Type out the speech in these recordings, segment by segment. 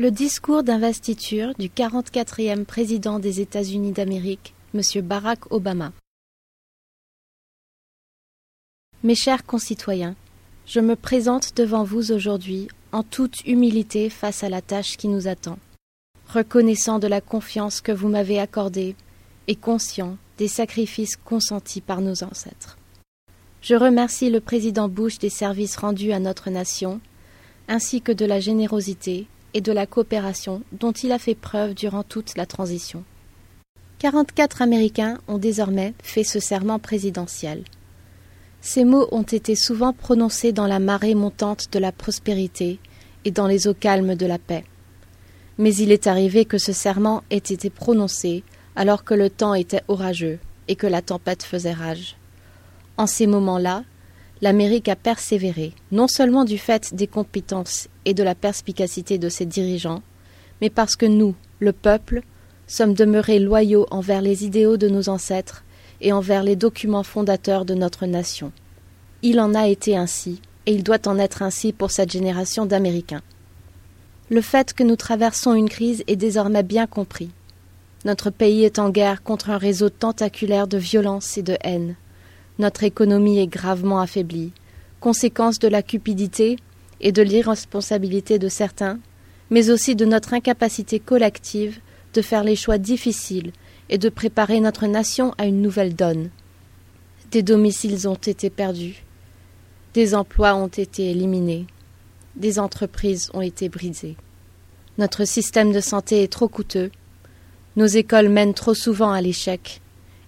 Le discours d'investiture du 44e président des États-Unis d'Amérique, M. Barack Obama. Mes chers concitoyens, je me présente devant vous aujourd'hui en toute humilité face à la tâche qui nous attend, reconnaissant de la confiance que vous m'avez accordée et conscient des sacrifices consentis par nos ancêtres. Je remercie le président Bush des services rendus à notre nation, ainsi que de la générosité et de la coopération dont il a fait preuve durant toute la transition. 44 Américains ont désormais fait ce serment présidentiel. Ces mots ont été souvent prononcés dans la marée montante de la prospérité et dans les eaux calmes de la paix. Mais il est arrivé que ce serment ait été prononcé alors que le temps était orageux et que la tempête faisait rage. En ces moments-là, l'Amérique a persévéré, non seulement du fait des compétences et de la perspicacité de ses dirigeants, mais parce que nous, le peuple, sommes demeurés loyaux envers les idéaux de nos ancêtres et envers les documents fondateurs de notre nation. Il en a été ainsi, et il doit en être ainsi pour cette génération d'Américains. Le fait que nous traversons une crise est désormais bien compris. Notre pays est en guerre contre un réseau tentaculaire de violence et de haine. Notre économie est gravement affaiblie, conséquence de la cupidité et de l'irresponsabilité de certains, mais aussi de notre incapacité collective de faire les choix difficiles et de préparer notre nation à une nouvelle donne. Des domiciles ont été perdus, des emplois ont été éliminés, des entreprises ont été brisées. Notre système de santé est trop coûteux, nos écoles mènent trop souvent à l'échec,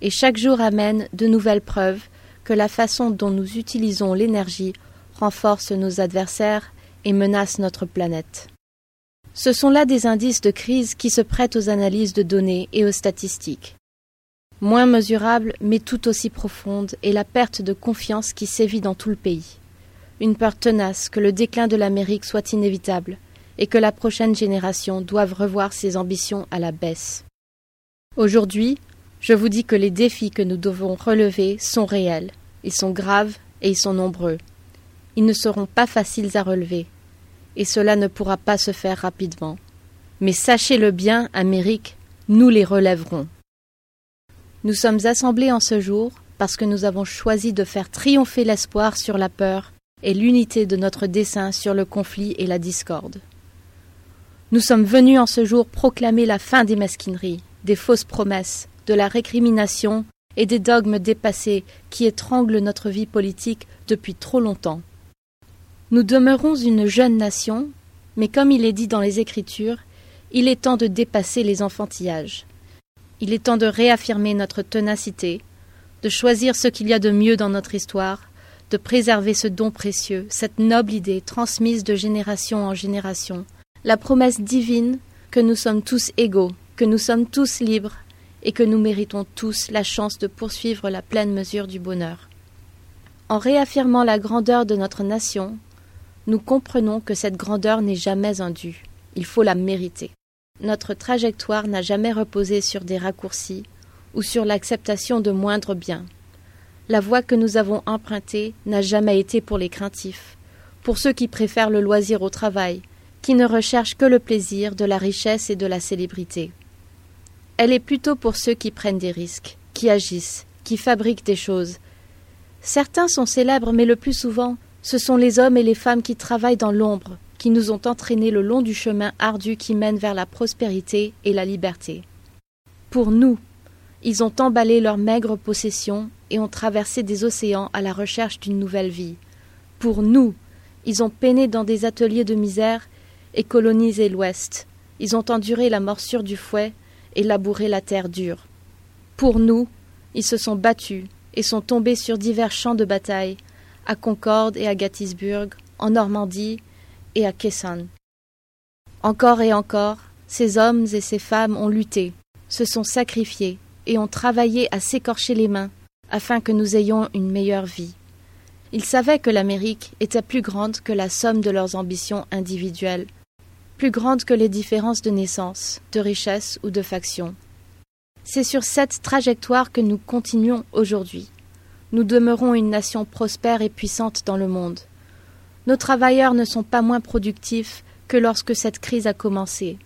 et chaque jour amène de nouvelles preuves la façon dont nous utilisons l'énergie renforce nos adversaires et menace notre planète. Ce sont là des indices de crise qui se prêtent aux analyses de données et aux statistiques. Moins mesurable, mais tout aussi profonde, est la perte de confiance qui sévit dans tout le pays. Une peur tenace que le déclin de l'Amérique soit inévitable et que la prochaine génération doive revoir ses ambitions à la baisse. Aujourd'hui, je vous dis que les défis que nous devons relever sont réels ils sont graves et ils sont nombreux. Ils ne seront pas faciles à relever, et cela ne pourra pas se faire rapidement. Mais sachez-le bien, Amérique, nous les relèverons. Nous sommes assemblés en ce jour parce que nous avons choisi de faire triompher l'espoir sur la peur et l'unité de notre dessein sur le conflit et la discorde. Nous sommes venus en ce jour proclamer la fin des mesquineries, des fausses promesses, de la récrimination et des dogmes dépassés qui étranglent notre vie politique depuis trop longtemps. Nous demeurons une jeune nation, mais comme il est dit dans les Écritures, il est temps de dépasser les enfantillages. Il est temps de réaffirmer notre ténacité, de choisir ce qu'il y a de mieux dans notre histoire, de préserver ce don précieux, cette noble idée transmise de génération en génération, la promesse divine que nous sommes tous égaux, que nous sommes tous libres et que nous méritons tous la chance de poursuivre la pleine mesure du bonheur. En réaffirmant la grandeur de notre nation, nous comprenons que cette grandeur n'est jamais dû, il faut la mériter. Notre trajectoire n'a jamais reposé sur des raccourcis ou sur l'acceptation de moindres biens. La voie que nous avons empruntée n'a jamais été pour les craintifs, pour ceux qui préfèrent le loisir au travail, qui ne recherchent que le plaisir de la richesse et de la célébrité. Elle est plutôt pour ceux qui prennent des risques, qui agissent, qui fabriquent des choses. Certains sont célèbres, mais le plus souvent, ce sont les hommes et les femmes qui travaillent dans l'ombre, qui nous ont entraînés le long du chemin ardu qui mène vers la prospérité et la liberté. Pour nous, ils ont emballé leurs maigres possessions et ont traversé des océans à la recherche d'une nouvelle vie. Pour nous, ils ont peiné dans des ateliers de misère et colonisé l'Ouest. Ils ont enduré la morsure du fouet et labourer la terre dure. Pour nous, ils se sont battus et sont tombés sur divers champs de bataille, à Concorde et à Gettysburg, en Normandie et à Quezon. Encore et encore, ces hommes et ces femmes ont lutté, se sont sacrifiés et ont travaillé à s'écorcher les mains afin que nous ayons une meilleure vie. Ils savaient que l'Amérique était plus grande que la somme de leurs ambitions individuelles plus grande que les différences de naissance, de richesse ou de faction. C'est sur cette trajectoire que nous continuons aujourd'hui. Nous demeurons une nation prospère et puissante dans le monde. Nos travailleurs ne sont pas moins productifs que lorsque cette crise a commencé.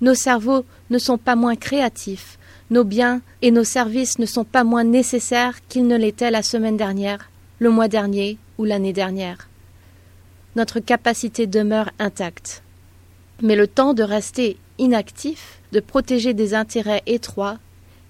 Nos cerveaux ne sont pas moins créatifs, nos biens et nos services ne sont pas moins nécessaires qu'ils ne l'étaient la semaine dernière, le mois dernier ou l'année dernière. Notre capacité demeure intacte. Mais le temps de rester inactif, de protéger des intérêts étroits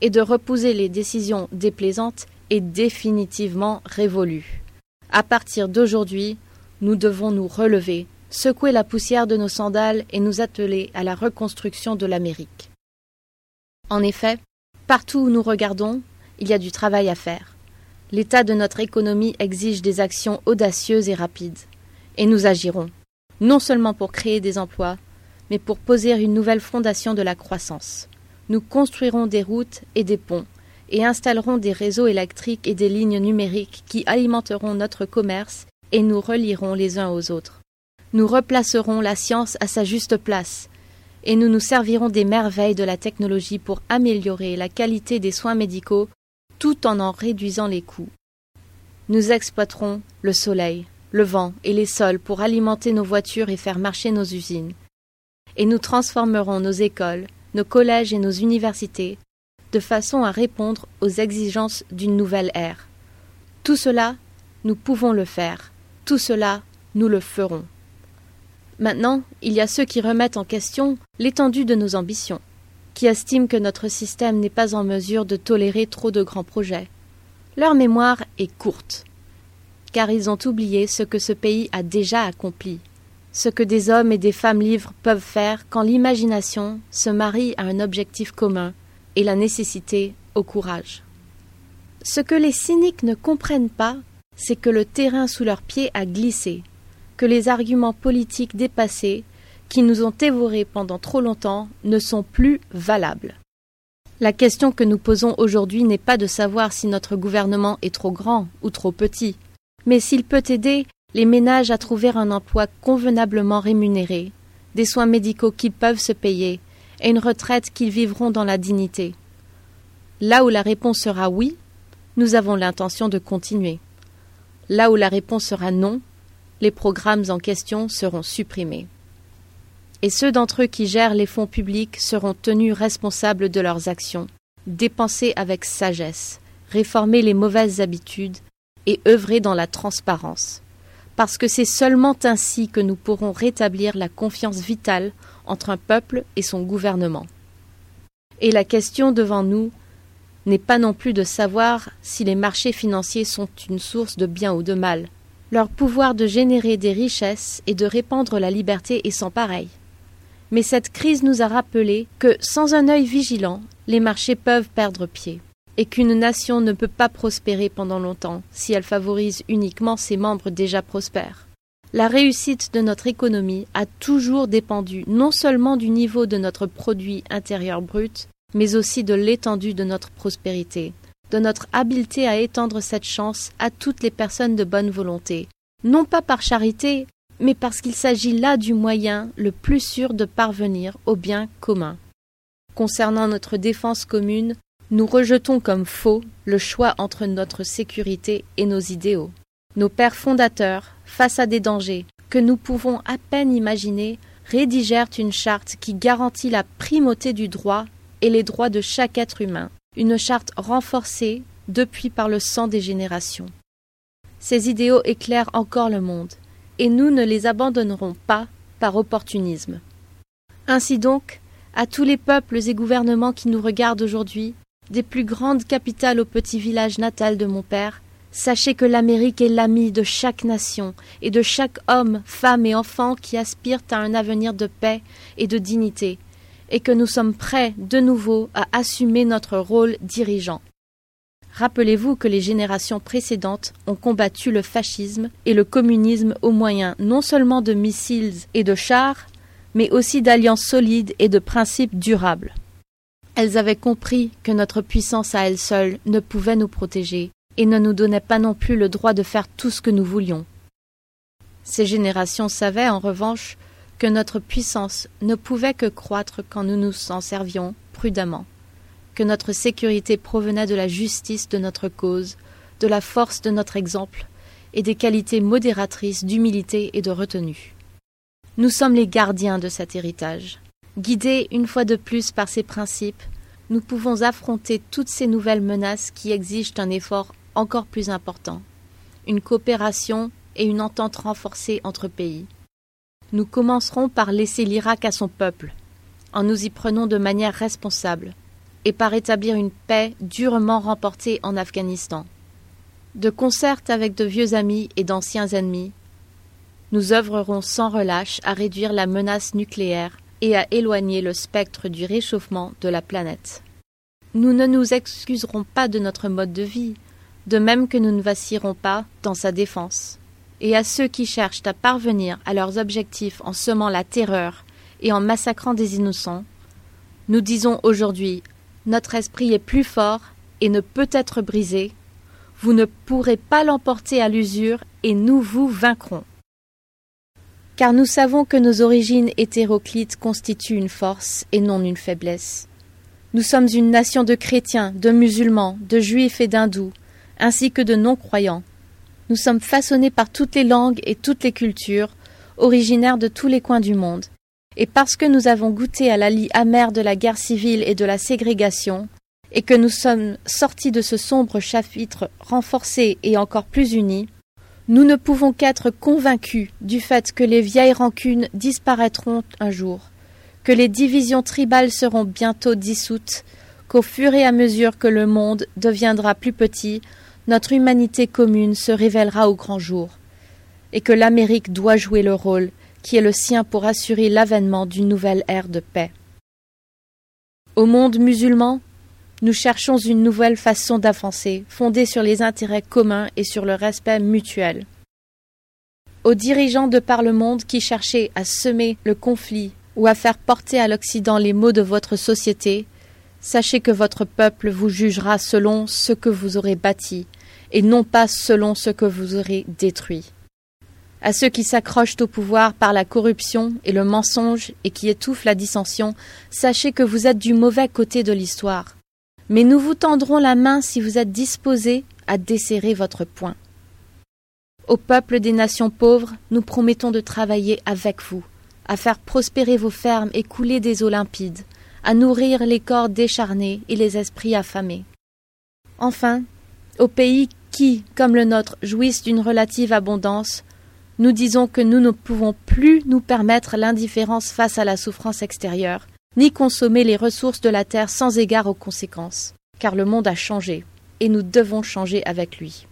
et de repousser les décisions déplaisantes est définitivement révolu. À partir d'aujourd'hui, nous devons nous relever, secouer la poussière de nos sandales et nous atteler à la reconstruction de l'Amérique. En effet, partout où nous regardons, il y a du travail à faire. L'état de notre économie exige des actions audacieuses et rapides. Et nous agirons, non seulement pour créer des emplois, mais pour poser une nouvelle fondation de la croissance. Nous construirons des routes et des ponts, et installerons des réseaux électriques et des lignes numériques qui alimenteront notre commerce et nous relierons les uns aux autres. Nous replacerons la science à sa juste place, et nous nous servirons des merveilles de la technologie pour améliorer la qualité des soins médicaux tout en en réduisant les coûts. Nous exploiterons le soleil, le vent et les sols pour alimenter nos voitures et faire marcher nos usines. Et nous transformerons nos écoles, nos collèges et nos universités de façon à répondre aux exigences d'une nouvelle ère. Tout cela, nous pouvons le faire. Tout cela, nous le ferons. Maintenant, il y a ceux qui remettent en question l'étendue de nos ambitions, qui estiment que notre système n'est pas en mesure de tolérer trop de grands projets. Leur mémoire est courte, car ils ont oublié ce que ce pays a déjà accompli, ce que des hommes et des femmes libres peuvent faire quand l'imagination se marie à un objectif commun et la nécessité au courage. Ce que les cyniques ne comprennent pas, c'est que le terrain sous leurs pieds a glissé, que les arguments politiques dépassés, qui nous ont dévorés pendant trop longtemps, ne sont plus valables. La question que nous posons aujourd'hui n'est pas de savoir si notre gouvernement est trop grand ou trop petit, mais s'il peut aider les ménages à trouver un emploi convenablement rémunéré, des soins médicaux qu'ils peuvent se payer, et une retraite qu'ils vivront dans la dignité. Là où la réponse sera oui, nous avons l'intention de continuer. Là où la réponse sera non, les programmes en question seront supprimés. Et ceux d'entre eux qui gèrent les fonds publics seront tenus responsables de leurs actions, dépenser avec sagesse, réformer les mauvaises habitudes et œuvrer dans la transparence. Parce que c'est seulement ainsi que nous pourrons rétablir la confiance vitale entre un peuple et son gouvernement. Et la question devant nous n'est pas non plus de savoir si les marchés financiers sont une source de bien ou de mal, leur pouvoir de générer des richesses et de répandre la liberté est sans pareil. Mais cette crise nous a rappelé que, sans un œil vigilant, les marchés peuvent perdre pied, et qu'une nation ne peut pas prospérer pendant longtemps si elle favorise uniquement ses membres déjà prospères. La réussite de notre économie a toujours dépendu non seulement du niveau de notre produit intérieur brut, mais aussi de l'étendue de notre prospérité, de notre habileté à étendre cette chance à toutes les personnes de bonne volonté, non pas par charité, mais parce qu'il s'agit là du moyen le plus sûr de parvenir au bien commun. Concernant notre défense commune, nous rejetons comme faux le choix entre notre sécurité et nos idéaux. Nos pères fondateurs, face à des dangers que nous pouvons à peine imaginer, rédigèrent une charte qui garantit la primauté du droit et les droits de chaque être humain, une charte renforcée depuis par le sang des générations. Ces idéaux éclairent encore le monde, et nous ne les abandonnerons pas par opportunisme. Ainsi donc, à tous les peuples et gouvernements qui nous regardent aujourd'hui, des plus grandes capitales au petit village natal de mon père, sachez que l'Amérique est l'ami de chaque nation et de chaque homme, femme et enfant qui aspirent à un avenir de paix et de dignité, et que nous sommes prêts de nouveau à assumer notre rôle dirigeant. Rappelez-vous que les générations précédentes ont combattu le fascisme et le communisme au moyen non seulement de missiles et de chars, mais aussi d'alliances solides et de principes durables. Elles avaient compris que notre puissance à elle seule ne pouvait nous protéger et ne nous donnait pas non plus le droit de faire tout ce que nous voulions. Ces générations savaient, en revanche, que notre puissance ne pouvait que croître quand nous nous en servions prudemment, que notre sécurité provenait de la justice de notre cause, de la force de notre exemple et des qualités modératrices d'humilité et de retenue. Nous sommes les gardiens de cet héritage. Guidés une fois de plus par ces principes, nous pouvons affronter toutes ces nouvelles menaces qui exigent un effort encore plus important, une coopération et une entente renforcée entre pays. Nous commencerons par laisser l'Irak à son peuple, en nous y prenant de manière responsable, et par établir une paix durement remportée en Afghanistan. De concert avec de vieux amis et d'anciens ennemis, nous œuvrerons sans relâche à réduire la menace nucléaire et à éloigner le spectre du réchauffement de la planète. Nous ne nous excuserons pas de notre mode de vie, de même que nous ne vacillerons pas dans sa défense. Et à ceux qui cherchent à parvenir à leurs objectifs en semant la terreur et en massacrant des innocents, nous disons aujourd'hui notre esprit est plus fort et ne peut être brisé, vous ne pourrez pas l'emporter à l'usure et nous vous vaincrons car nous savons que nos origines hétéroclites constituent une force et non une faiblesse. Nous sommes une nation de chrétiens, de musulmans, de juifs et d'hindous, ainsi que de non-croyants. Nous sommes façonnés par toutes les langues et toutes les cultures, originaires de tous les coins du monde. Et parce que nous avons goûté à la lie amère de la guerre civile et de la ségrégation, et que nous sommes sortis de ce sombre chapitre renforcés et encore plus unis, nous ne pouvons qu'être convaincus du fait que les vieilles rancunes disparaîtront un jour, que les divisions tribales seront bientôt dissoutes, qu'au fur et à mesure que le monde deviendra plus petit, notre humanité commune se révélera au grand jour, et que l'Amérique doit jouer le rôle qui est le sien pour assurer l'avènement d'une nouvelle ère de paix. Au monde musulman, nous cherchons une nouvelle façon d'avancer, fondée sur les intérêts communs et sur le respect mutuel. Aux dirigeants de par le monde qui cherchaient à semer le conflit ou à faire porter à l'Occident les maux de votre société, sachez que votre peuple vous jugera selon ce que vous aurez bâti, et non pas selon ce que vous aurez détruit. À ceux qui s'accrochent au pouvoir par la corruption et le mensonge et qui étouffent la dissension, sachez que vous êtes du mauvais côté de l'histoire mais nous vous tendrons la main si vous êtes disposés à desserrer votre poing. Au peuple des nations pauvres, nous promettons de travailler avec vous, à faire prospérer vos fermes et couler des eaux limpides, à nourrir les corps décharnés et les esprits affamés. Enfin, aux pays qui, comme le nôtre, jouissent d'une relative abondance, nous disons que nous ne pouvons plus nous permettre l'indifférence face à la souffrance extérieure, ni consommer les ressources de la terre sans égard aux conséquences, car le monde a changé, et nous devons changer avec lui.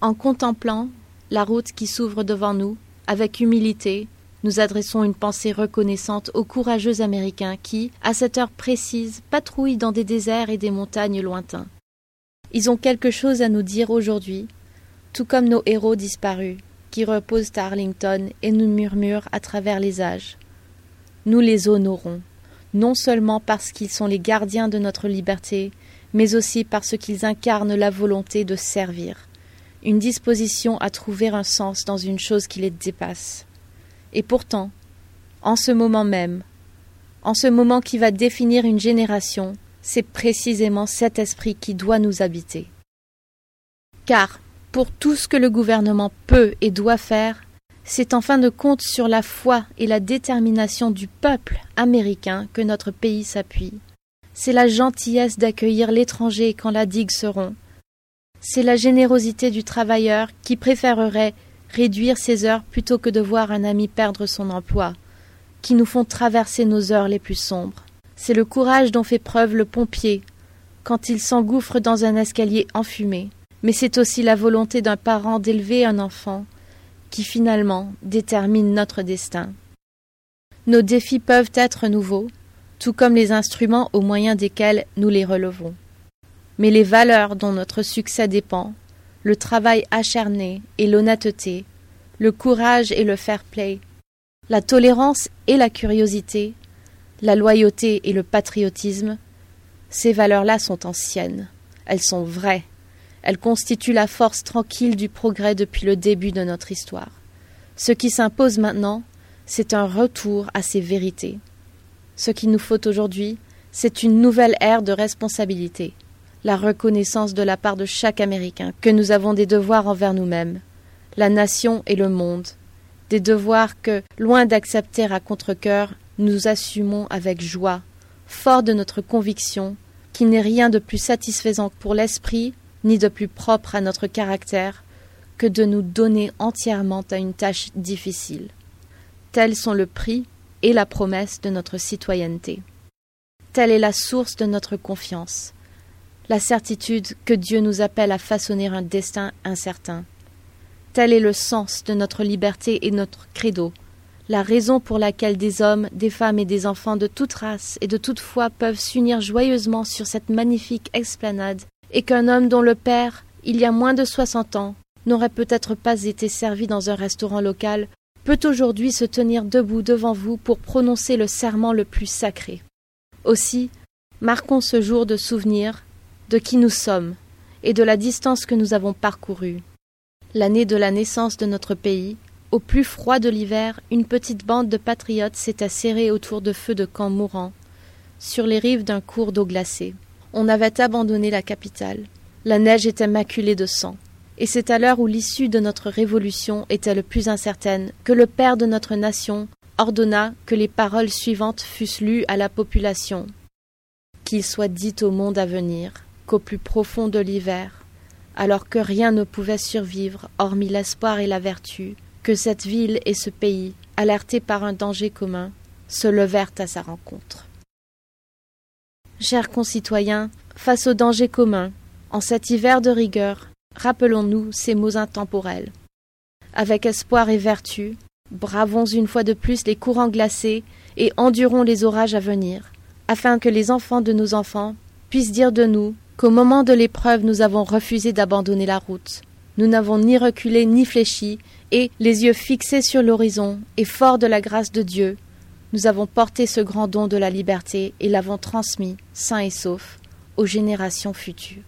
En contemplant la route qui s'ouvre devant nous, avec humilité, nous adressons une pensée reconnaissante aux courageux Américains qui, à cette heure précise, patrouillent dans des déserts et des montagnes lointains. Ils ont quelque chose à nous dire aujourd'hui, tout comme nos héros disparus, qui reposent à Arlington et nous murmurent à travers les âges. Nous les honorons non seulement parce qu'ils sont les gardiens de notre liberté, mais aussi parce qu'ils incarnent la volonté de servir, une disposition à trouver un sens dans une chose qui les dépasse. Et pourtant, en ce moment même, en ce moment qui va définir une génération, c'est précisément cet esprit qui doit nous habiter. Car, pour tout ce que le gouvernement peut et doit faire, c'est en fin de compte sur la foi et la détermination du peuple américain que notre pays s'appuie. C'est la gentillesse d'accueillir l'étranger quand la digue se rompt. C'est la générosité du travailleur qui préférerait réduire ses heures plutôt que de voir un ami perdre son emploi, qui nous font traverser nos heures les plus sombres. C'est le courage dont fait preuve le pompier quand il s'engouffre dans un escalier enfumé. Mais c'est aussi la volonté d'un parent d'élever un enfant qui finalement détermine notre destin. Nos défis peuvent être nouveaux, tout comme les instruments au moyen desquels nous les relevons. Mais les valeurs dont notre succès dépend, le travail acharné et l'honnêteté, le courage et le fair play, la tolérance et la curiosité, la loyauté et le patriotisme, ces valeurs-là sont anciennes, elles sont vraies, elle constitue la force tranquille du progrès depuis le début de notre histoire. Ce qui s'impose maintenant, c'est un retour à ces vérités. Ce qu'il nous faut aujourd'hui, c'est une nouvelle ère de responsabilité, la reconnaissance de la part de chaque Américain que nous avons des devoirs envers nous-mêmes, la nation et le monde, des devoirs que, loin d'accepter à contre-cœur, nous assumons avec joie, fort de notre conviction qu'il n'est rien de plus satisfaisant pour l'esprit, ni de plus propre à notre caractère, que de nous donner entièrement à une tâche difficile. Tels sont le prix et la promesse de notre citoyenneté. Telle est la source de notre confiance, la certitude que Dieu nous appelle à façonner un destin incertain. Tel est le sens de notre liberté et notre credo, la raison pour laquelle des hommes, des femmes et des enfants de toute race et de toute foi peuvent s'unir joyeusement sur cette magnifique explanade, et qu'un homme dont le père, il y a moins de soixante ans, n'aurait peut-être pas été servi dans un restaurant local, peut aujourd'hui se tenir debout devant vous pour prononcer le serment le plus sacré. Aussi, marquons ce jour de souvenir de qui nous sommes et de la distance que nous avons parcourue. L'année de la naissance de notre pays, au plus froid de l'hiver, une petite bande de patriotes s'était serrée autour de feux de camp mourants, sur les rives d'un cours d'eau glacée. On avait abandonné la capitale. La neige était maculée de sang et c'est à l'heure où l'issue de notre révolution était le plus incertaine que le père de notre nation ordonna que les paroles suivantes fussent lues à la population. Qu'il soit dit au monde à venir qu'au plus profond de l'hiver, alors que rien ne pouvait survivre hormis l'espoir et la vertu, que cette ville et ce pays, alertés par un danger commun, se levèrent à sa rencontre. Chers concitoyens, face au danger commun, en cet hiver de rigueur, Rappelons-nous ces mots intemporels. Avec espoir et vertu, bravons une fois de plus les courants glacés et endurons les orages à venir, afin que les enfants de nos enfants puissent dire de nous qu'au moment de l'épreuve nous avons refusé d'abandonner la route. Nous n'avons ni reculé ni fléchi, et, les yeux fixés sur l'horizon, et forts de la grâce de Dieu, nous avons porté ce grand don de la liberté et l'avons transmis, sain et sauf, aux générations futures.